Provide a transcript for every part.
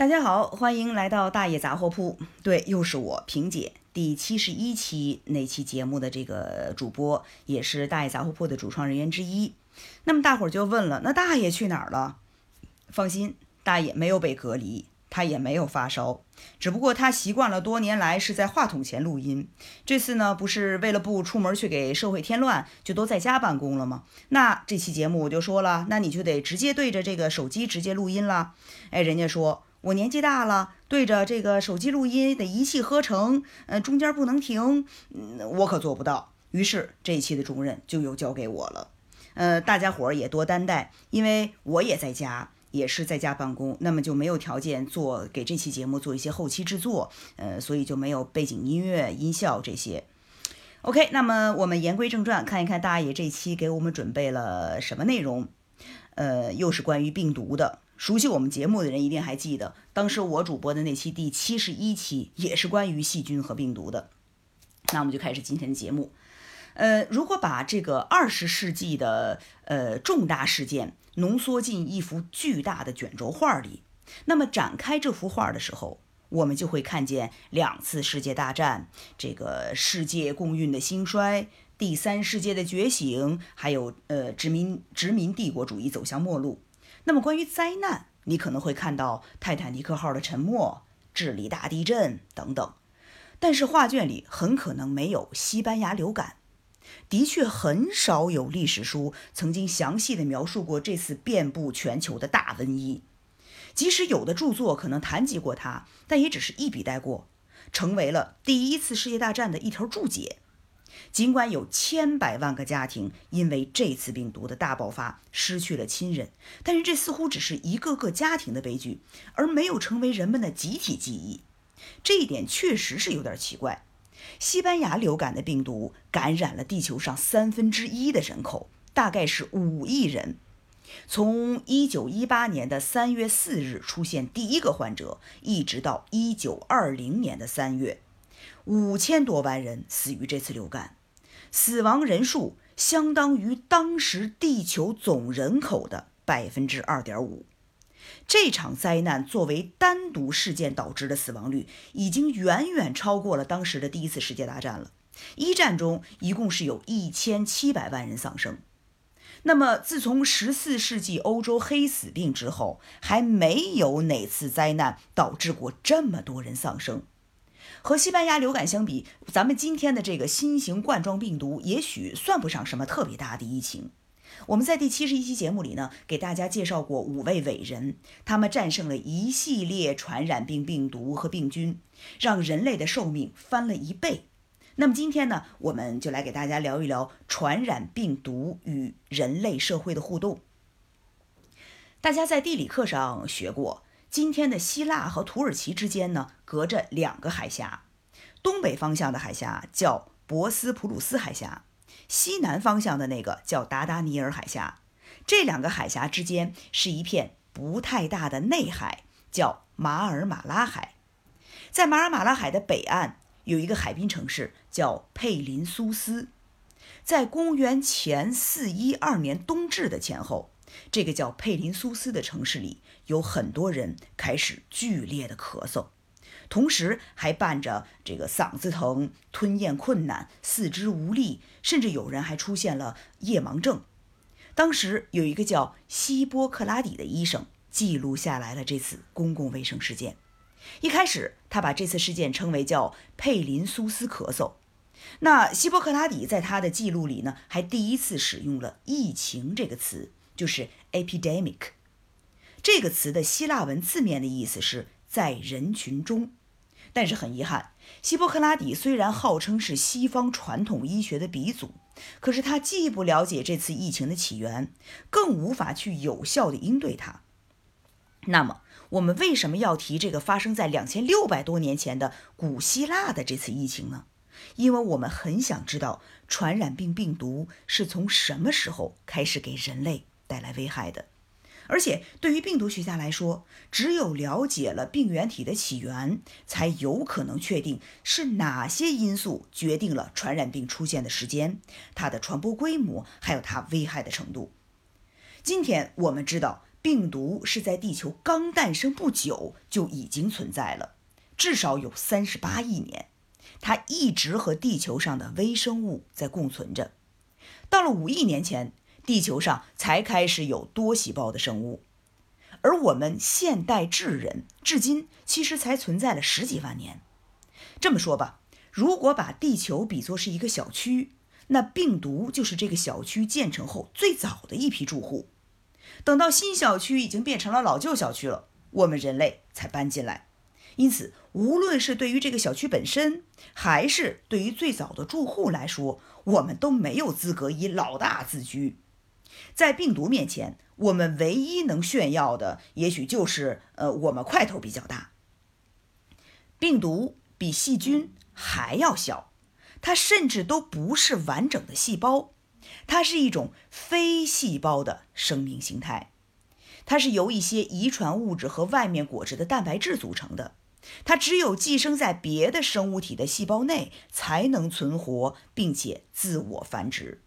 大家好，欢迎来到大爷杂货铺。对，又是我萍姐，第七十一期那期节目的这个主播，也是大爷杂货铺的主创人员之一。那么大伙儿就问了，那大爷去哪儿了？放心，大爷没有被隔离。他也没有发烧，只不过他习惯了多年来是在话筒前录音。这次呢，不是为了不出门去给社会添乱，就都在家办公了吗？那这期节目我就说了，那你就得直接对着这个手机直接录音了。哎，人家说我年纪大了，对着这个手机录音得一气呵成，呃，中间不能停，嗯，我可做不到。于是这一期的重任就又交给我了。呃，大家伙儿也多担待，因为我也在家。也是在家办公，那么就没有条件做给这期节目做一些后期制作，呃，所以就没有背景音乐、音效这些。OK，那么我们言归正传，看一看大爷这期给我们准备了什么内容。呃，又是关于病毒的。熟悉我们节目的人一定还记得，当时我主播的那期第七十一期也是关于细菌和病毒的。那我们就开始今天的节目。呃，如果把这个二十世纪的呃重大事件，浓缩进一幅巨大的卷轴画里，那么展开这幅画的时候，我们就会看见两次世界大战、这个世界共运的兴衰、第三世界的觉醒，还有呃殖民殖民帝国主义走向末路。那么关于灾难，你可能会看到泰坦尼克号的沉没、智利大地震等等，但是画卷里很可能没有西班牙流感。的确很少有历史书曾经详细的描述过这次遍布全球的大瘟疫，即使有的著作可能谈及过它，但也只是一笔带过，成为了第一次世界大战的一条注解。尽管有千百万个家庭因为这次病毒的大爆发失去了亲人，但是这似乎只是一个个家庭的悲剧，而没有成为人们的集体记忆。这一点确实是有点奇怪。西班牙流感的病毒感染了地球上三分之一的人口，大概是五亿人。从1918年的3月4日出现第一个患者，一直到1920年的3月，五千多万人死于这次流感，死亡人数相当于当时地球总人口的百分之二点五。这场灾难作为单独事件导致的死亡率，已经远远超过了当时的第一次世界大战了。一战中一共是有一千七百万人丧生。那么，自从十四世纪欧洲黑死病之后，还没有哪次灾难导致过这么多人丧生。和西班牙流感相比，咱们今天的这个新型冠状病毒也许算不上什么特别大的疫情。我们在第七十一期节目里呢，给大家介绍过五位伟人，他们战胜了一系列传染病病毒和病菌，让人类的寿命翻了一倍。那么今天呢，我们就来给大家聊一聊传染病毒与人类社会的互动。大家在地理课上学过，今天的希腊和土耳其之间呢，隔着两个海峡，东北方向的海峡叫博斯普鲁斯海峡。西南方向的那个叫达达尼尔海峡，这两个海峡之间是一片不太大的内海，叫马尔马拉海。在马尔马拉海的北岸有一个海滨城市叫佩林苏斯。在公元前四一二年冬至的前后，这个叫佩林苏斯的城市里有很多人开始剧烈的咳嗽。同时还伴着这个嗓子疼、吞咽困难、四肢无力，甚至有人还出现了夜盲症。当时有一个叫希波克拉底的医生记录下来了这次公共卫生事件。一开始，他把这次事件称为叫佩林苏斯咳嗽。那希波克拉底在他的记录里呢，还第一次使用了“疫情”这个词，就是 epidemic 这个词的希腊文字面的意思是在人群中。但是很遗憾，希波克拉底虽然号称是西方传统医学的鼻祖，可是他既不了解这次疫情的起源，更无法去有效的应对它。那么，我们为什么要提这个发生在两千六百多年前的古希腊的这次疫情呢？因为我们很想知道传染病病毒是从什么时候开始给人类带来危害的。而且，对于病毒学家来说，只有了解了病原体的起源，才有可能确定是哪些因素决定了传染病出现的时间、它的传播规模，还有它危害的程度。今天我们知道，病毒是在地球刚诞生不久就已经存在了，至少有三十八亿年。它一直和地球上的微生物在共存着。到了五亿年前，地球上才开始有多细胞的生物，而我们现代智人至今其实才存在了十几万年。这么说吧，如果把地球比作是一个小区，那病毒就是这个小区建成后最早的一批住户。等到新小区已经变成了老旧小区了，我们人类才搬进来。因此，无论是对于这个小区本身，还是对于最早的住户来说，我们都没有资格以老大自居。在病毒面前，我们唯一能炫耀的，也许就是，呃，我们块头比较大。病毒比细菌还要小，它甚至都不是完整的细胞。它是一种非细胞的生命形态，它是由一些遗传物质和外面裹着的蛋白质组成的。它只有寄生在别的生物体的细胞内，才能存活并且自我繁殖。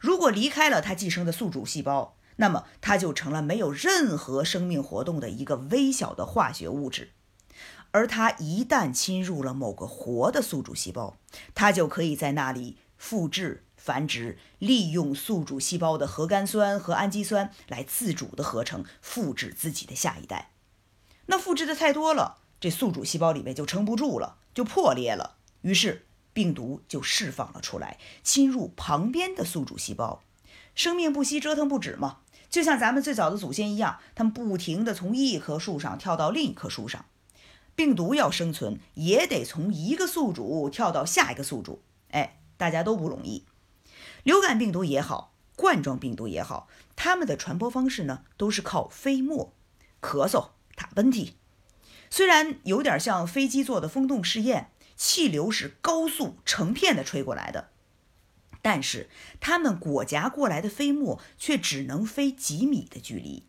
如果离开了它寄生的宿主细胞，那么它就成了没有任何生命活动的一个微小的化学物质。而它一旦侵入了某个活的宿主细胞，它就可以在那里复制。繁殖利用宿主细胞的核苷酸和氨基酸来自主的合成，复制自己的下一代。那复制的太多了，这宿主细胞里面就撑不住了，就破裂了。于是病毒就释放了出来，侵入旁边的宿主细胞。生命不息，折腾不止嘛，就像咱们最早的祖先一样，他们不停地从一棵树上跳到另一棵树上。病毒要生存，也得从一个宿主跳到下一个宿主。哎，大家都不容易。流感病毒也好，冠状病毒也好，它们的传播方式呢，都是靠飞沫、咳嗽、打喷嚏。虽然有点像飞机做的风洞试验，气流是高速成片的吹过来的，但是它们裹夹过来的飞沫却只能飞几米的距离。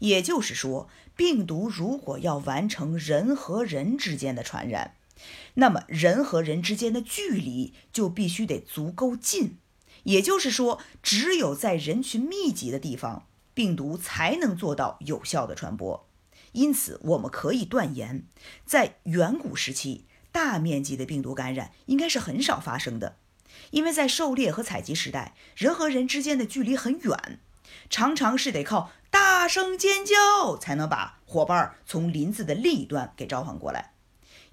也就是说，病毒如果要完成人和人之间的传染，那么人和人之间的距离就必须得足够近。也就是说，只有在人群密集的地方，病毒才能做到有效的传播。因此，我们可以断言，在远古时期，大面积的病毒感染应该是很少发生的。因为在狩猎和采集时代，人和人之间的距离很远，常常是得靠大声尖叫才能把伙伴从林子的另一端给召唤过来。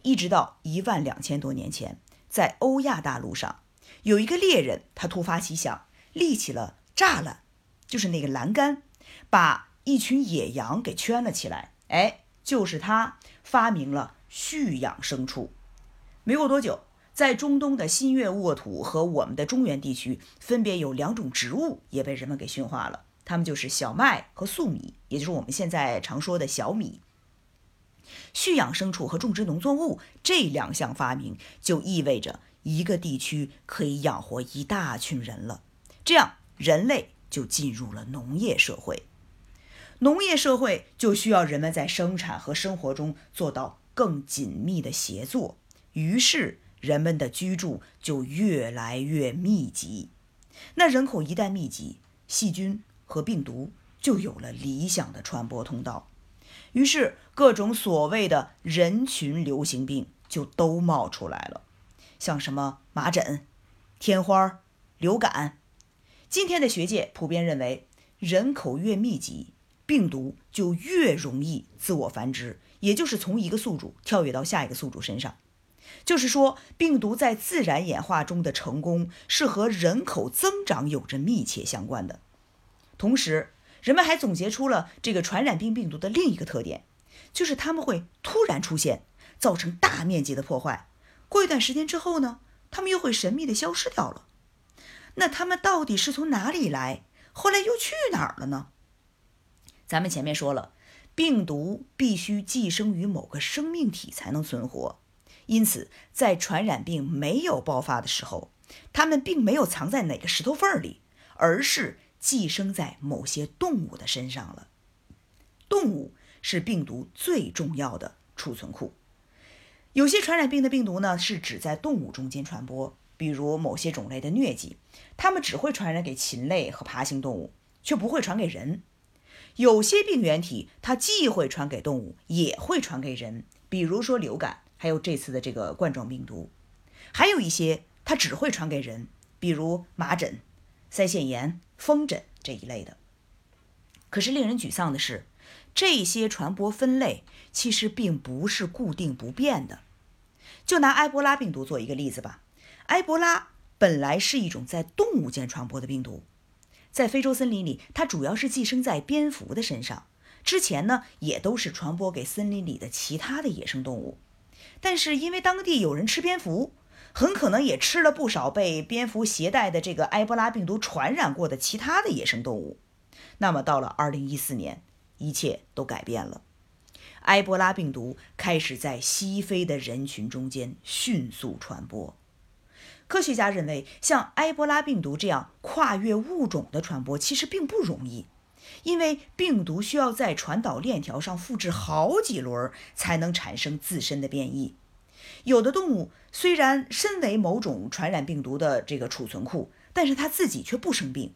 一直到一万两千多年前，在欧亚大陆上。有一个猎人，他突发奇想，立起了栅栏，就是那个栏杆，把一群野羊给圈了起来。哎，就是他发明了蓄养牲畜。没过多久，在中东的新月沃土和我们的中原地区，分别有两种植物也被人们给驯化了，它们就是小麦和粟米，也就是我们现在常说的小米。蓄养牲畜和种植农作物这两项发明，就意味着。一个地区可以养活一大群人了，这样人类就进入了农业社会。农业社会就需要人们在生产和生活中做到更紧密的协作，于是人们的居住就越来越密集。那人口一旦密集，细菌和病毒就有了理想的传播通道，于是各种所谓的人群流行病就都冒出来了。像什么麻疹、天花、流感，今天的学界普遍认为，人口越密集，病毒就越容易自我繁殖，也就是从一个宿主跳跃到下一个宿主身上。就是说，病毒在自然演化中的成功是和人口增长有着密切相关的。同时，人们还总结出了这个传染病病毒的另一个特点，就是它们会突然出现，造成大面积的破坏。过一段时间之后呢，他们又会神秘的消失掉了。那他们到底是从哪里来？后来又去哪儿了呢？咱们前面说了，病毒必须寄生于某个生命体才能存活，因此在传染病没有爆发的时候，它们并没有藏在哪个石头缝里，而是寄生在某些动物的身上了。动物是病毒最重要的储存库。有些传染病的病毒呢，是只在动物中间传播，比如某些种类的疟疾，它们只会传染给禽类和爬行动物，却不会传给人。有些病原体它既会传给动物，也会传给人，比如说流感，还有这次的这个冠状病毒。还有一些它只会传给人，比如麻疹、腮腺炎、风疹这一类的。可是令人沮丧的是，这些传播分类其实并不是固定不变的。就拿埃博拉病毒做一个例子吧，埃博拉本来是一种在动物间传播的病毒。在非洲森林里，它主要是寄生在蝙蝠的身上。之前呢，也都是传播给森林里的其他的野生动物。但是因为当地有人吃蝙蝠，很可能也吃了不少被蝙蝠携带的这个埃博拉病毒传染过的其他的野生动物。那么到了2014年，一切都改变了，埃博拉病毒开始在西非的人群中间迅速传播。科学家认为，像埃博拉病毒这样跨越物种的传播其实并不容易，因为病毒需要在传导链条上复制好几轮才能产生自身的变异。有的动物虽然身为某种传染病毒的这个储存库，但是它自己却不生病，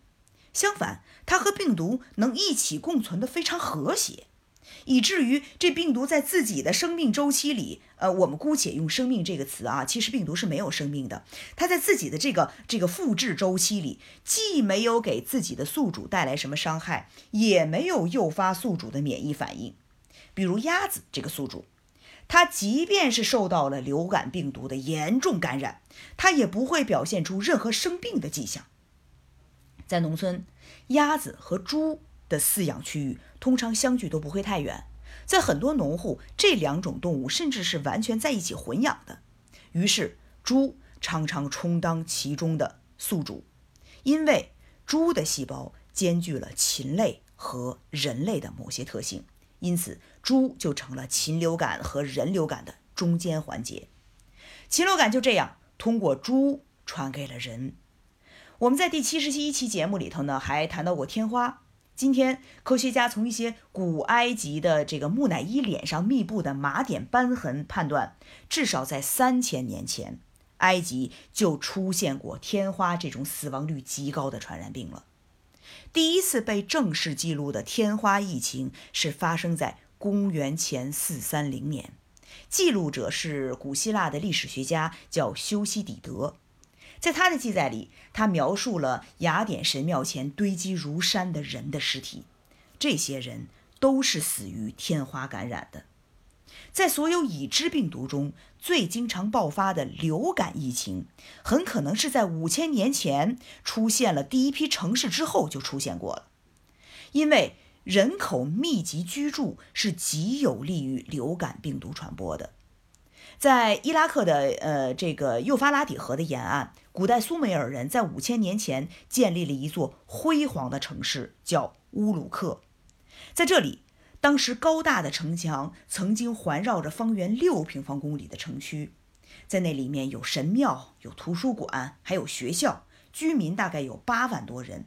相反，它和病毒能一起共存的非常和谐。以至于这病毒在自己的生命周期里，呃，我们姑且用“生命”这个词啊，其实病毒是没有生命的。它在自己的这个这个复制周期里，既没有给自己的宿主带来什么伤害，也没有诱发宿主的免疫反应。比如鸭子这个宿主，它即便是受到了流感病毒的严重感染，它也不会表现出任何生病的迹象。在农村，鸭子和猪。的饲养区域通常相距都不会太远，在很多农户，这两种动物甚至是完全在一起混养的。于是，猪常常充当其中的宿主，因为猪的细胞兼具了禽类和人类的某些特性，因此猪就成了禽流感和人流感的中间环节。禽流感就这样通过猪传给了人。我们在第七十一期节目里头呢，还谈到过天花。今天，科学家从一些古埃及的这个木乃伊脸上密布的麻点斑痕判断，至少在三千年前，埃及就出现过天花这种死亡率极高的传染病了。第一次被正式记录的天花疫情是发生在公元前四三零年，记录者是古希腊的历史学家，叫修昔底德。在他的记载里，他描述了雅典神庙前堆积如山的人的尸体，这些人都是死于天花感染的。在所有已知病毒中，最经常爆发的流感疫情，很可能是在五千年前出现了第一批城市之后就出现过了，因为人口密集居住是极有利于流感病毒传播的。在伊拉克的呃这个幼发拉底河的沿岸，古代苏美尔人在五千年前建立了一座辉煌的城市，叫乌鲁克。在这里，当时高大的城墙曾经环绕着方圆六平方公里的城区，在那里面有神庙、有图书馆，还有学校，居民大概有八万多人。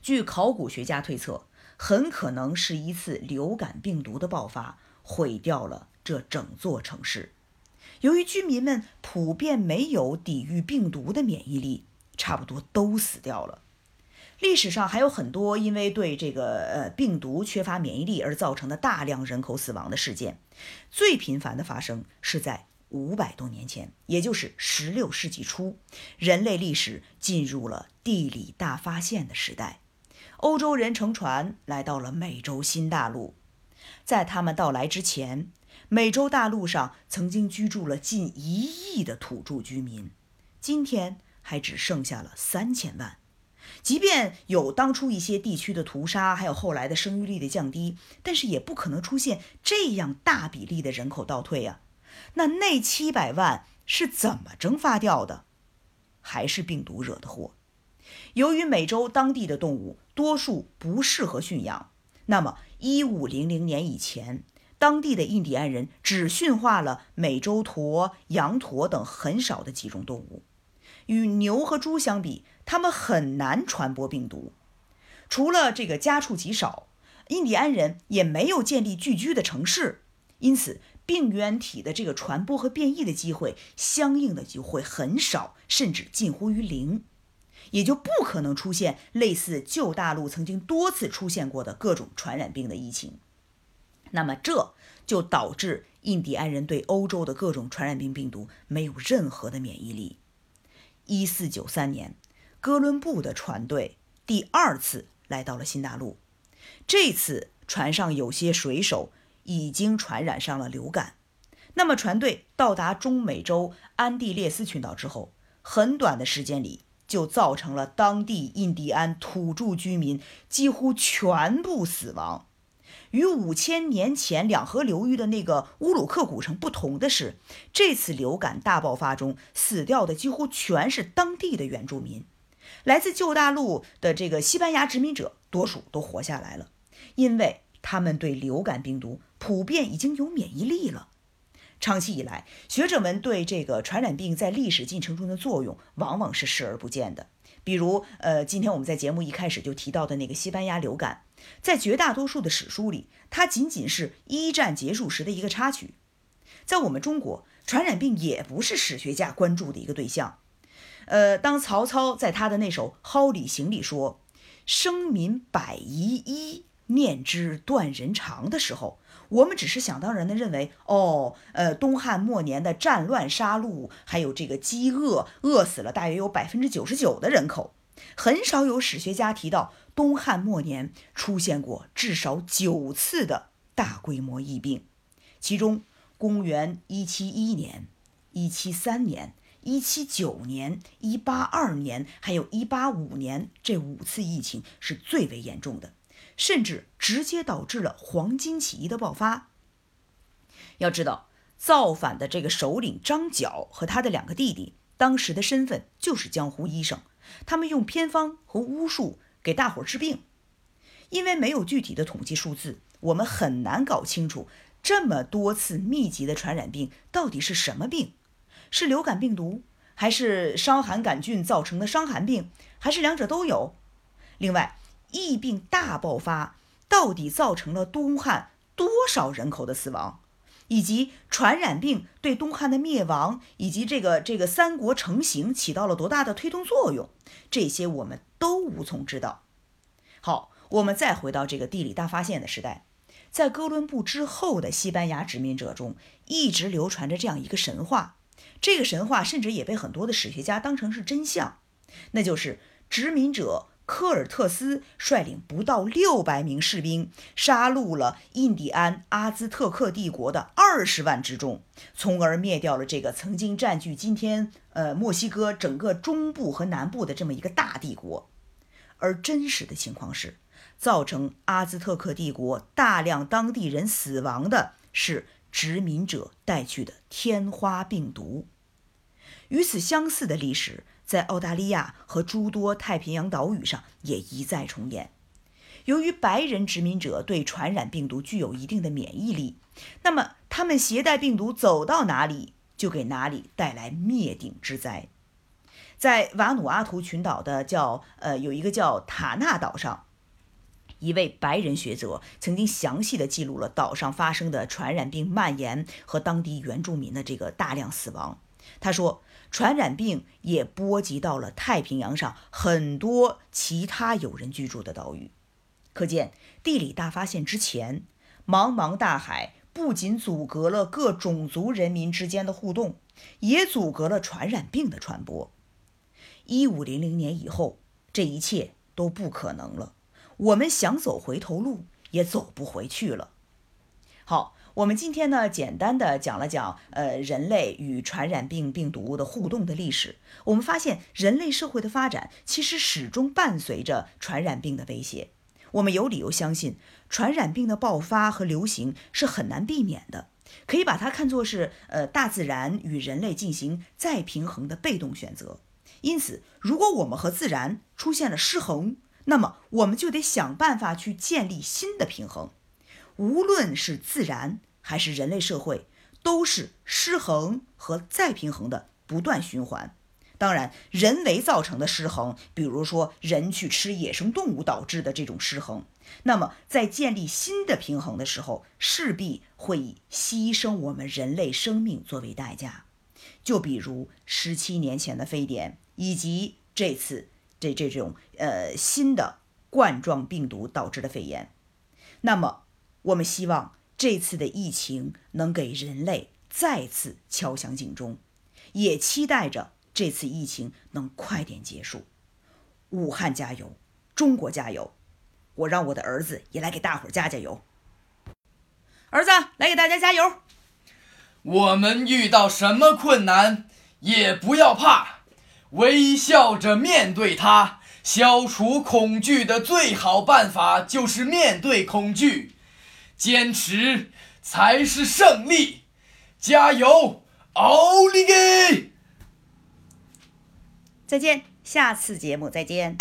据考古学家推测，很可能是一次流感病毒的爆发毁掉了。这整座城市，由于居民们普遍没有抵御病毒的免疫力，差不多都死掉了。历史上还有很多因为对这个呃病毒缺乏免疫力而造成的大量人口死亡的事件。最频繁的发生是在五百多年前，也就是十六世纪初，人类历史进入了地理大发现的时代。欧洲人乘船来到了美洲新大陆，在他们到来之前。美洲大陆上曾经居住了近一亿的土著居民，今天还只剩下了三千万。即便有当初一些地区的屠杀，还有后来的生育率的降低，但是也不可能出现这样大比例的人口倒退呀。那那七百万是怎么蒸发掉的？还是病毒惹的祸？由于美洲当地的动物多数不适合驯养，那么一五零零年以前。当地的印第安人只驯化了美洲驼、羊驼等很少的几种动物，与牛和猪相比，它们很难传播病毒。除了这个家畜极少，印第安人也没有建立聚居的城市，因此病原体的这个传播和变异的机会相应的就会很少，甚至近乎于零。也就不可能出现类似旧大陆曾经多次出现过的各种传染病的疫情。那么这就导致印第安人对欧洲的各种传染病病毒没有任何的免疫力。一四九三年，哥伦布的船队第二次来到了新大陆，这次船上有些水手已经传染上了流感。那么船队到达中美洲安第列斯群岛之后，很短的时间里就造成了当地印第安土著居民几乎全部死亡。与五千年前两河流域的那个乌鲁克古城不同的是，这次流感大爆发中死掉的几乎全是当地的原住民。来自旧大陆的这个西班牙殖民者，多数都活下来了，因为他们对流感病毒普遍已经有免疫力了。长期以来，学者们对这个传染病在历史进程中的作用往往是视而不见的。比如，呃，今天我们在节目一开始就提到的那个西班牙流感，在绝大多数的史书里，它仅仅是一战结束时的一个插曲。在我们中国，传染病也不是史学家关注的一个对象。呃，当曹操在他的那首《蒿里行》里说“生民百遗一，念之断人肠”的时候，我们只是想当然的认为，哦，呃，东汉末年的战乱杀戮，还有这个饥饿，饿死了大约有百分之九十九的人口。很少有史学家提到东汉末年出现过至少九次的大规模疫病，其中公元一七一年、一七三年、一七九年、一八二年，还有一八五年这五次疫情是最为严重的。甚至直接导致了黄巾起义的爆发。要知道，造反的这个首领张角和他的两个弟弟，当时的身份就是江湖医生，他们用偏方和巫术给大伙治病。因为没有具体的统计数字，我们很难搞清楚这么多次密集的传染病到底是什么病，是流感病毒，还是伤寒杆菌造成的伤寒病，还是两者都有？另外，疫病大爆发，到底造成了东汉多少人口的死亡，以及传染病对东汉的灭亡以及这个这个三国成型起到了多大的推动作用，这些我们都无从知道。好，我们再回到这个地理大发现的时代，在哥伦布之后的西班牙殖民者中，一直流传着这样一个神话，这个神话甚至也被很多的史学家当成是真相，那就是殖民者。科尔特斯率领不到六百名士兵，杀戮了印第安阿兹特克帝国的二十万之众，从而灭掉了这个曾经占据今天呃墨西哥整个中部和南部的这么一个大帝国。而真实的情况是，造成阿兹特克帝国大量当地人死亡的是殖民者带去的天花病毒。与此相似的历史。在澳大利亚和诸多太平洋岛屿上也一再重演。由于白人殖民者对传染病毒具有一定的免疫力，那么他们携带病毒走到哪里，就给哪里带来灭顶之灾。在瓦努阿图群岛的叫呃有一个叫塔纳岛上，一位白人学者曾经详细的记录了岛上发生的传染病蔓延和当地原住民的这个大量死亡。他说。传染病也波及到了太平洋上很多其他有人居住的岛屿，可见地理大发现之前，茫茫大海不仅阻隔了各种族人民之间的互动，也阻隔了传染病的传播。一五零零年以后，这一切都不可能了，我们想走回头路也走不回去了。好。我们今天呢，简单的讲了讲，呃，人类与传染病病毒的互动的历史。我们发现，人类社会的发展其实始终伴随着传染病的威胁。我们有理由相信，传染病的爆发和流行是很难避免的，可以把它看作是，呃，大自然与人类进行再平衡的被动选择。因此，如果我们和自然出现了失衡，那么我们就得想办法去建立新的平衡。无论是自然还是人类社会，都是失衡和再平衡的不断循环。当然，人为造成的失衡，比如说人去吃野生动物导致的这种失衡，那么在建立新的平衡的时候，势必会以牺牲我们人类生命作为代价。就比如十七年前的非典，以及这次这这种呃新的冠状病毒导致的肺炎。那么，我们希望这次的疫情能给人类再次敲响警钟，也期待着这次疫情能快点结束。武汉加油，中国加油！我让我的儿子也来给大伙儿加加油。儿子，来给大家加油！我们遇到什么困难也不要怕，微笑着面对它。消除恐惧的最好办法就是面对恐惧，坚持才是胜利。加油，奥利给！再见，下次节目再见。